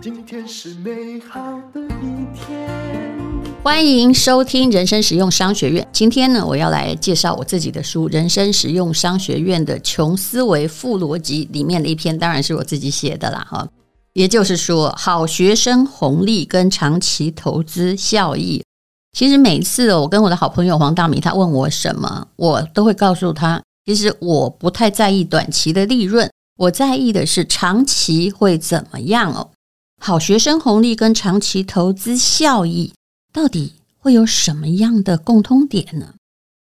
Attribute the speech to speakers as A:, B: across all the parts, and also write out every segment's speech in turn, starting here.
A: 今天是美好的一天。
B: 欢迎收听人生实用商学院。今天呢，我要来介绍我自己的书《人生实用商学院的穷思维富逻辑》里面的一篇，当然是我自己写的啦，哈。也就是说，好学生红利跟长期投资效益。其实每次我跟我的好朋友黄大米他问我什么，我都会告诉他，其实我不太在意短期的利润，我在意的是长期会怎么样哦。好学生红利跟长期投资效益到底会有什么样的共通点呢？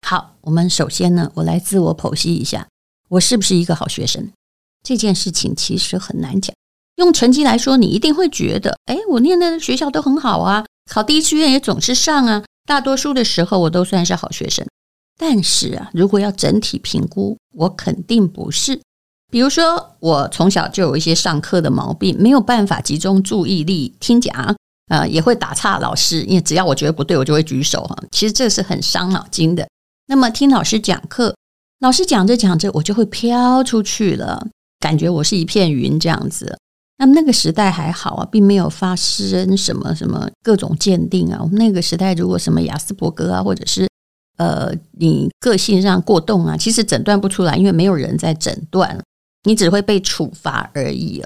B: 好，我们首先呢，我来自我剖析一下，我是不是一个好学生？这件事情其实很难讲。用成绩来说，你一定会觉得，哎，我念的学校都很好啊，考第一志愿也总是上啊，大多数的时候我都算是好学生。但是啊，如果要整体评估，我肯定不是。比如说，我从小就有一些上课的毛病，没有办法集中注意力听讲，呃，也会打岔老师，因为只要我觉得不对，我就会举手哈。其实这是很伤脑筋的。那么听老师讲课，老师讲着讲着，我就会飘出去了，感觉我是一片云这样子。那么那个时代还好啊，并没有发生什么什么各种鉴定啊。我们那个时代，如果什么雅斯伯格啊，或者是呃你个性上过动啊，其实诊断不出来，因为没有人在诊断。你只会被处罚而已，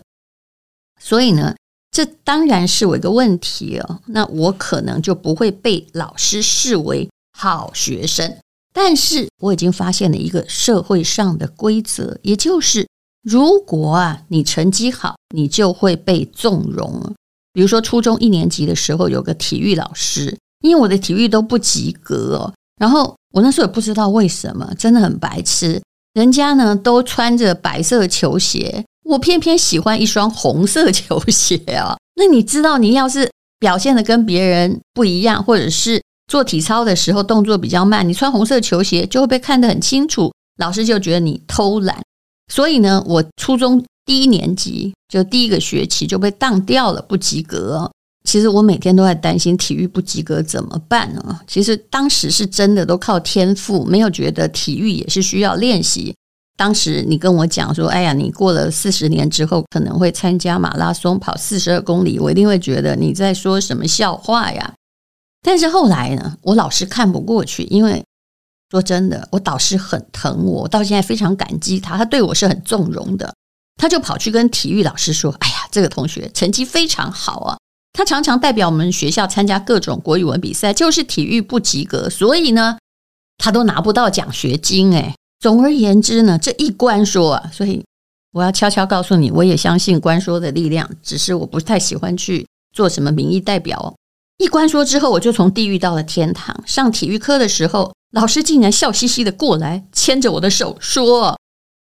B: 所以呢，这当然是我一个问题哦。那我可能就不会被老师视为好学生，但是我已经发现了一个社会上的规则，也就是如果啊你成绩好，你就会被纵容。比如说初中一年级的时候，有个体育老师，因为我的体育都不及格哦，然后我那时候也不知道为什么，真的很白痴。人家呢都穿着白色球鞋，我偏偏喜欢一双红色球鞋啊！那你知道，你要是表现得跟别人不一样，或者是做体操的时候动作比较慢，你穿红色球鞋就会被看得很清楚，老师就觉得你偷懒。所以呢，我初中第一年级就第一个学期就被当掉了，不及格。其实我每天都在担心体育不及格怎么办呢？其实当时是真的都靠天赋，没有觉得体育也是需要练习。当时你跟我讲说：“哎呀，你过了四十年之后可能会参加马拉松，跑四十二公里。”我一定会觉得你在说什么笑话呀？但是后来呢，我老师看不过去，因为说真的，我导师很疼我，我到现在非常感激他，他对我是很纵容的。他就跑去跟体育老师说：“哎呀，这个同学成绩非常好啊。”他常常代表我们学校参加各种国语文比赛，就是体育不及格，所以呢，他都拿不到奖学金。哎，总而言之呢，这一关说啊，所以我要悄悄告诉你，我也相信关说的力量，只是我不太喜欢去做什么民意代表。一关说之后，我就从地狱到了天堂。上体育课的时候，老师竟然笑嘻嘻的过来，牵着我的手说：“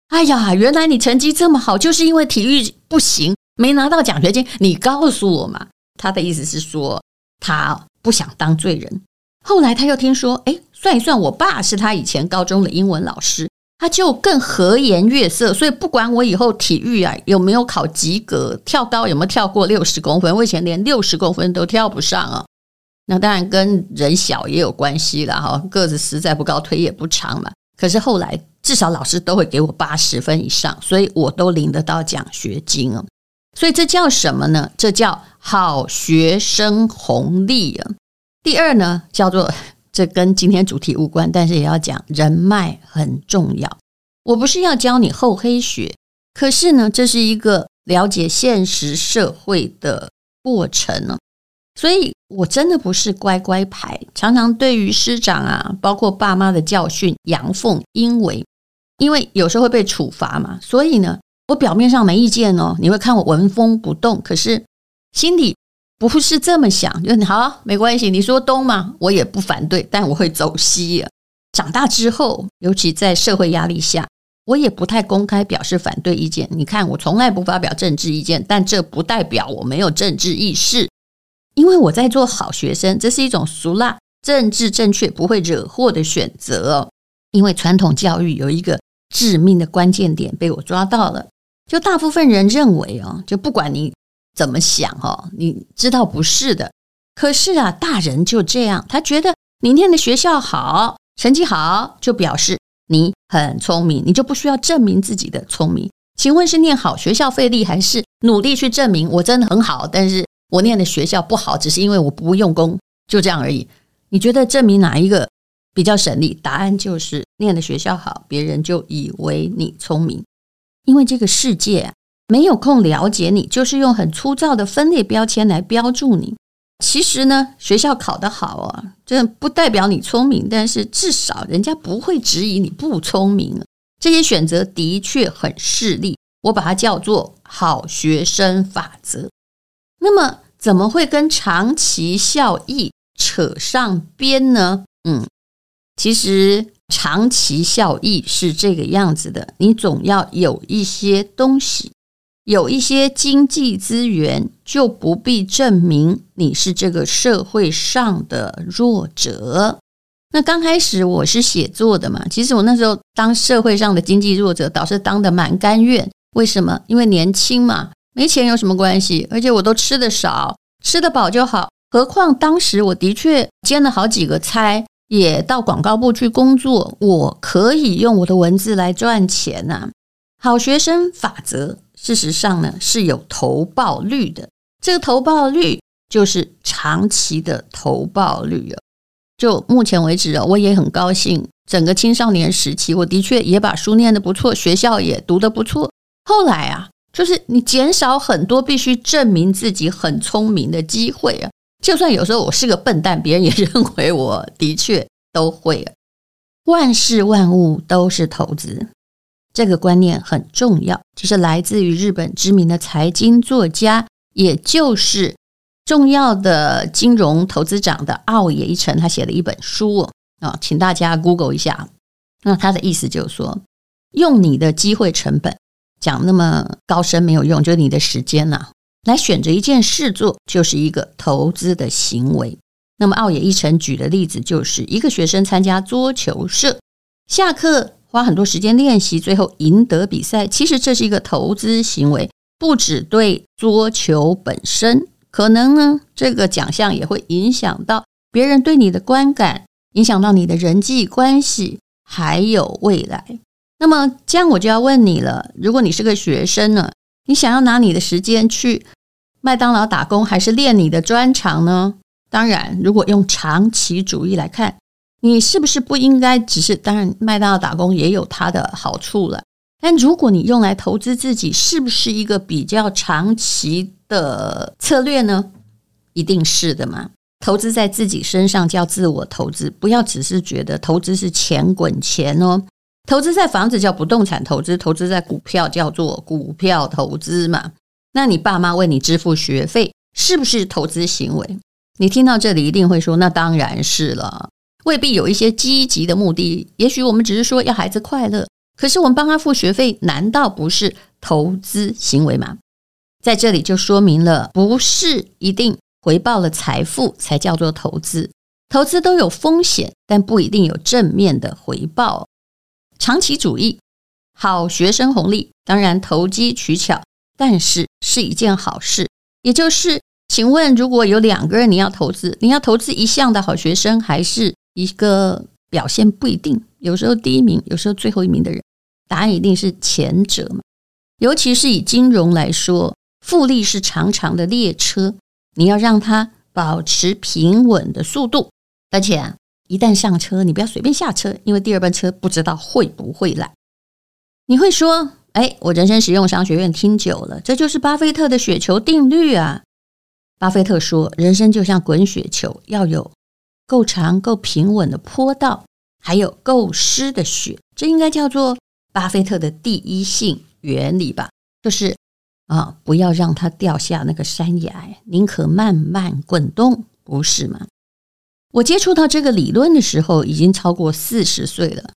B: 哎呀，原来你成绩这么好，就是因为体育不行，没拿到奖学金。你告诉我嘛。”他的意思是说，他不想当罪人。后来他又听说，哎，算一算，我爸是他以前高中的英文老师，他就更和颜悦色。所以不管我以后体育啊有没有考及格，跳高有没有跳过六十公分，我以前连六十公分都跳不上啊。那当然跟人小也有关系了哈，个子实在不高，腿也不长嘛。可是后来至少老师都会给我八十分以上，所以我都领得到奖学金啊。所以这叫什么呢？这叫好学生红利啊。第二呢，叫做这跟今天主题无关，但是也要讲人脉很重要。我不是要教你厚黑学，可是呢，这是一个了解现实社会的过程呢。所以我真的不是乖乖牌，常常对于师长啊，包括爸妈的教训阳奉阴违，因为有时候会被处罚嘛。所以呢。我表面上没意见哦，你会看我纹风不动，可是心里不是这么想。就好，没关系，你说东嘛，我也不反对，但我会走西。长大之后，尤其在社会压力下，我也不太公开表示反对意见。你看，我从来不发表政治意见，但这不代表我没有政治意识，因为我在做好学生，这是一种俗辣、政治正确、不会惹祸的选择。因为传统教育有一个致命的关键点被我抓到了。就大部分人认为哦，就不管你怎么想哦，你知道不是的。可是啊，大人就这样，他觉得你念的学校好，成绩好，就表示你很聪明，你就不需要证明自己的聪明。请问是念好学校费力，还是努力去证明我真的很好？但是我念的学校不好，只是因为我不用功，就这样而已。你觉得证明哪一个比较省力？答案就是念的学校好，别人就以为你聪明。因为这个世界，没有空了解你，就是用很粗糙的分类标签来标注你。其实呢，学校考得好啊，这不代表你聪明，但是至少人家不会质疑你不聪明。这些选择的确很势利，我把它叫做好学生法则。那么，怎么会跟长期效益扯上边呢？嗯，其实长期效益是这个样子的：你总要有一些东西，有一些经济资源，就不必证明你是这个社会上的弱者。那刚开始我是写作的嘛，其实我那时候当社会上的经济弱者，倒是当得蛮甘愿。为什么？因为年轻嘛，没钱有什么关系？而且我都吃得少，吃得饱就好。何况当时我的确兼了好几个差，也到广告部去工作，我可以用我的文字来赚钱呐、好学生法则，事实上呢是有投报率的，这个投报率就是长期的投报率哦。就目前为止啊，我也很高兴。整个青少年时期，我的确也把书念得不错，学校也读得不错。后来啊，就是你减少很多必须证明自己很聪明的机会啊。就算有时候我是个笨蛋，别人也认为我的确都会啊。万事万物都是投资，这个观念很重要。这是来自于日本知名的财经作家，也就是。重要的金融投资长的奥野一成，他写了一本书啊，请大家 Google 一下。那他的意思就是说，用你的机会成本讲那么高深没有用，就是你的时间呐，来选择一件事做，就是一个投资的行为。那么奥野一成举的例子就是一个学生参加桌球社，下课花很多时间练习，最后赢得比赛。其实这是一个投资行为，不只对桌球本身。可能呢，这个奖项也会影响到别人对你的观感，影响到你的人际关系，还有未来。那么这样我就要问你了：如果你是个学生呢，你想要拿你的时间去麦当劳打工，还是练你的专长呢？当然，如果用长期主义来看，你是不是不应该只是？当然，麦当劳打工也有它的好处了。但如果你用来投资自己，是不是一个比较长期的策略呢？一定是的嘛。投资在自己身上叫自我投资，不要只是觉得投资是钱滚钱哦。投资在房子叫不动产投资，投资在股票叫做股票投资嘛。那你爸妈为你支付学费，是不是投资行为？你听到这里一定会说，那当然是了，未必有一些积极的目的。也许我们只是说要孩子快乐。可是我们帮他付学费，难道不是投资行为吗？在这里就说明了，不是一定回报了财富才叫做投资。投资都有风险，但不一定有正面的回报。长期主义，好学生红利，当然投机取巧，但是是一件好事。也就是，请问，如果有两个人你要投资，你要投资一项的好学生，还是一个表现不一定，有时候第一名，有时候最后一名的人？答案一定是前者嘛，尤其是以金融来说，复利是长长的列车，你要让它保持平稳的速度，而且，一旦上车，你不要随便下车，因为第二班车不知道会不会来。你会说，哎，我人生实用商学院听久了，这就是巴菲特的雪球定律啊。巴菲特说，人生就像滚雪球，要有够长、够平稳的坡道，还有够湿的雪，这应该叫做。巴菲特的第一性原理吧，就是啊，不要让它掉下那个山崖，宁可慢慢滚动，不是吗？我接触到这个理论的时候，已经超过四十岁了。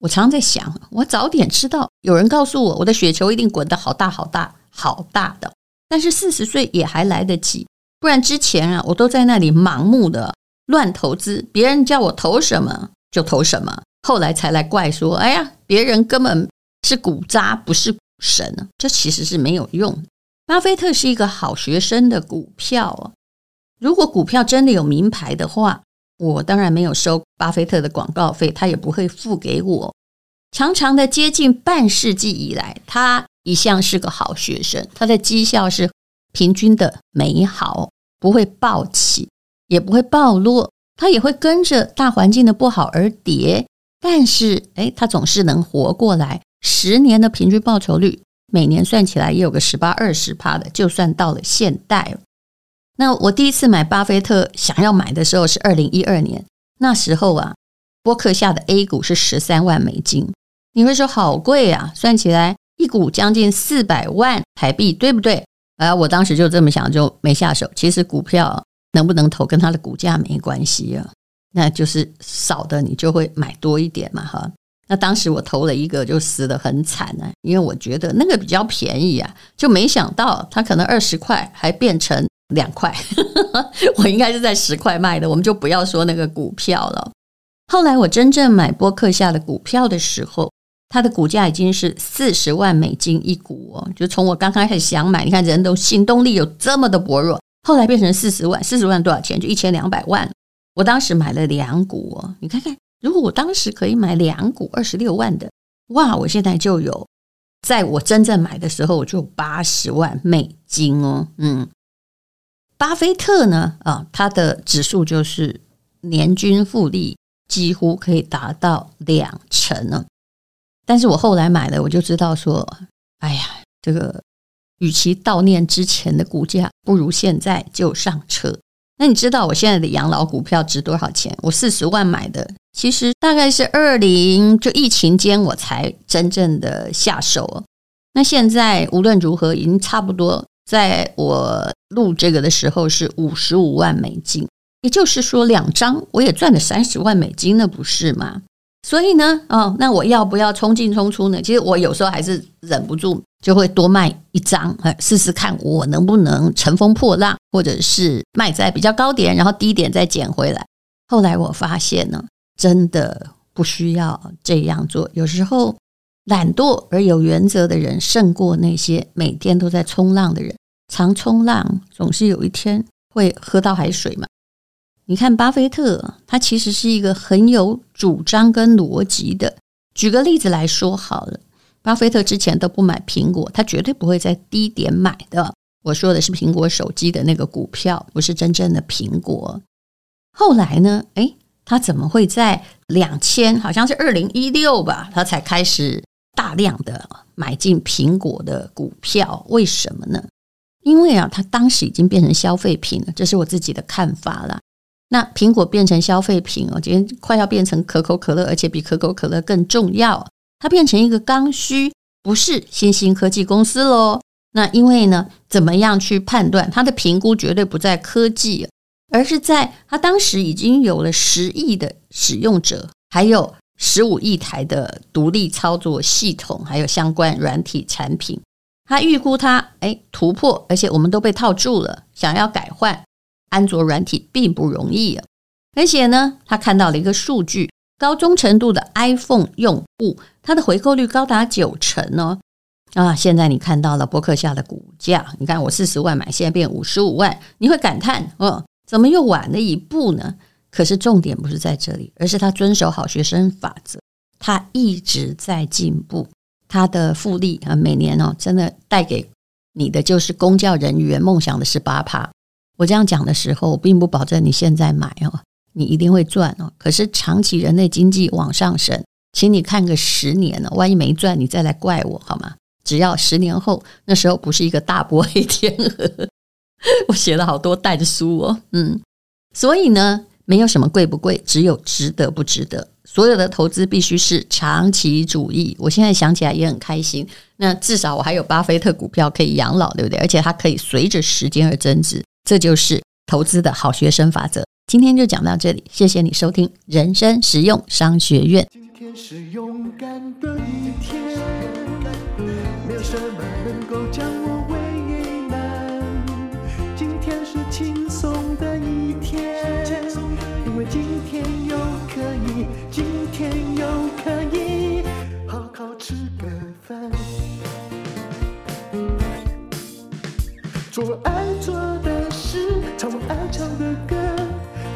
B: 我常在想，我早点知道，有人告诉我，我的雪球一定滚得好大好大好大的。但是四十岁也还来得及，不然之前啊，我都在那里盲目的乱投资，别人叫我投什么就投什么。后来才来怪说：“哎呀，别人根本是股渣，不是股神。”这其实是没有用。巴菲特是一个好学生的股票哦。如果股票真的有名牌的话，我当然没有收巴菲特的广告费，他也不会付给我。长长的接近半世纪以来，他一向是个好学生，他的绩效是平均的美好，不会暴起，也不会暴落，他也会跟着大环境的不好而跌，但是，哎，他总是能活过来。十年的平均报酬率，每年算起来也有个十八二十趴的，就算到了现代。那我第一次买巴菲特想要买的时候是二零一二年，那时候啊，波克下的 A 股是十三万美金。你会说好贵啊，算起来一股将近四百万台币，对不对？啊，我当时就这么想，就没下手。其实股票能不能投跟它的股价没关系啊，那就是少的你就会买多一点嘛，哈。那当时我投了一个就死得很惨啊，因为我觉得那个比较便宜啊，就没想到它可能二十块还变成两块，我应该是在十块卖的，我们就不要说那个股票了。后来我真正买波克夏的股票的时候。它的股价已经是四十万美金一股哦，就从我刚开始想买，你看人都行动力有这么的薄弱，后来变成四十万，四十万多少钱？就一千两百万。我当时买了两股哦，你看看，如果我当时可以买两股二十六万的，哇，我现在就有，在我真正买的时候我就有八十万美金哦，嗯，巴菲特呢，啊，他的指数就是年均复利几乎可以达到两成呢。但是我后来买了，我就知道说，哎呀，这个与其悼念之前的股价，不如现在就上车。那你知道我现在的养老股票值多少钱？我四十万买的，其实大概是二零就疫情间我才真正的下手。那现在无论如何，已经差不多在我录这个的时候是五十五万美金，也就是说两张我也赚了三十万美金，那不是吗？所以呢，哦，那我要不要冲进冲出呢？其实我有时候还是忍不住，就会多卖一张，试试看我能不能乘风破浪，或者是卖在比较高点，然后低点再捡回来。后来我发现呢，真的不需要这样做。有时候懒惰而有原则的人，胜过那些每天都在冲浪的人。常冲浪总是有一天会喝到海水嘛。你看，巴菲特他其实是一个很有主张跟逻辑的。举个例子来说好了，巴菲特之前都不买苹果，他绝对不会在低点买的。我说的是苹果手机的那个股票，不是真正的苹果。后来呢？诶，他怎么会在两千，好像是二零一六吧，他才开始大量的买进苹果的股票？为什么呢？因为啊，他当时已经变成消费品了，这是我自己的看法了。那苹果变成消费品哦，今天快要变成可口可乐，而且比可口可乐更重要。它变成一个刚需，不是新兴科技公司喽。那因为呢，怎么样去判断它的评估绝对不在科技，而是在它当时已经有了十亿的使用者，还有十五亿台的独立操作系统，还有相关软体产品。他预估它诶突破，而且我们都被套住了，想要改换。安卓软体并不容易啊，而且呢，他看到了一个数据，高忠诚度的 iPhone 用户，它的回购率高达九成哦。啊，现在你看到了波克夏的股价，你看我四十万买，现在变五十五万，你会感叹，哦，怎么又晚了一步呢？可是重点不是在这里，而是他遵守好学生法则，他一直在进步，他的复利啊，每年哦，真的带给你的就是公教人员梦想的十八趴。我这样讲的时候，我并不保证你现在买哦，你一定会赚哦。可是长期人类经济往上升，请你看个十年哦，万一没赚，你再来怪我好吗？只要十年后，那时候不是一个大波黑天鹅。我写了好多带的书哦，嗯，所以呢，没有什么贵不贵，只有值得不值得。所有的投资必须是长期主义。我现在想起来也很开心。那至少我还有巴菲特股票可以养老，对不对？而且它可以随着时间而增值。这就是投资的好学生法则。今天就讲到这里，谢谢你收听人生实用商学院。
A: 今天是勇敢的一天，没有什么能够做我爱做的事。唱我爱唱的歌，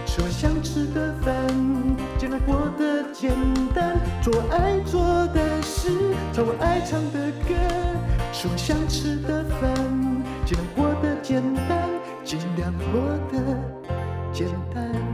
A: 吃我想吃的饭，尽量过得。简单，做我爱做的事，唱我爱唱的歌，吃我想吃的饭，尽量过得简单，尽量过得简单。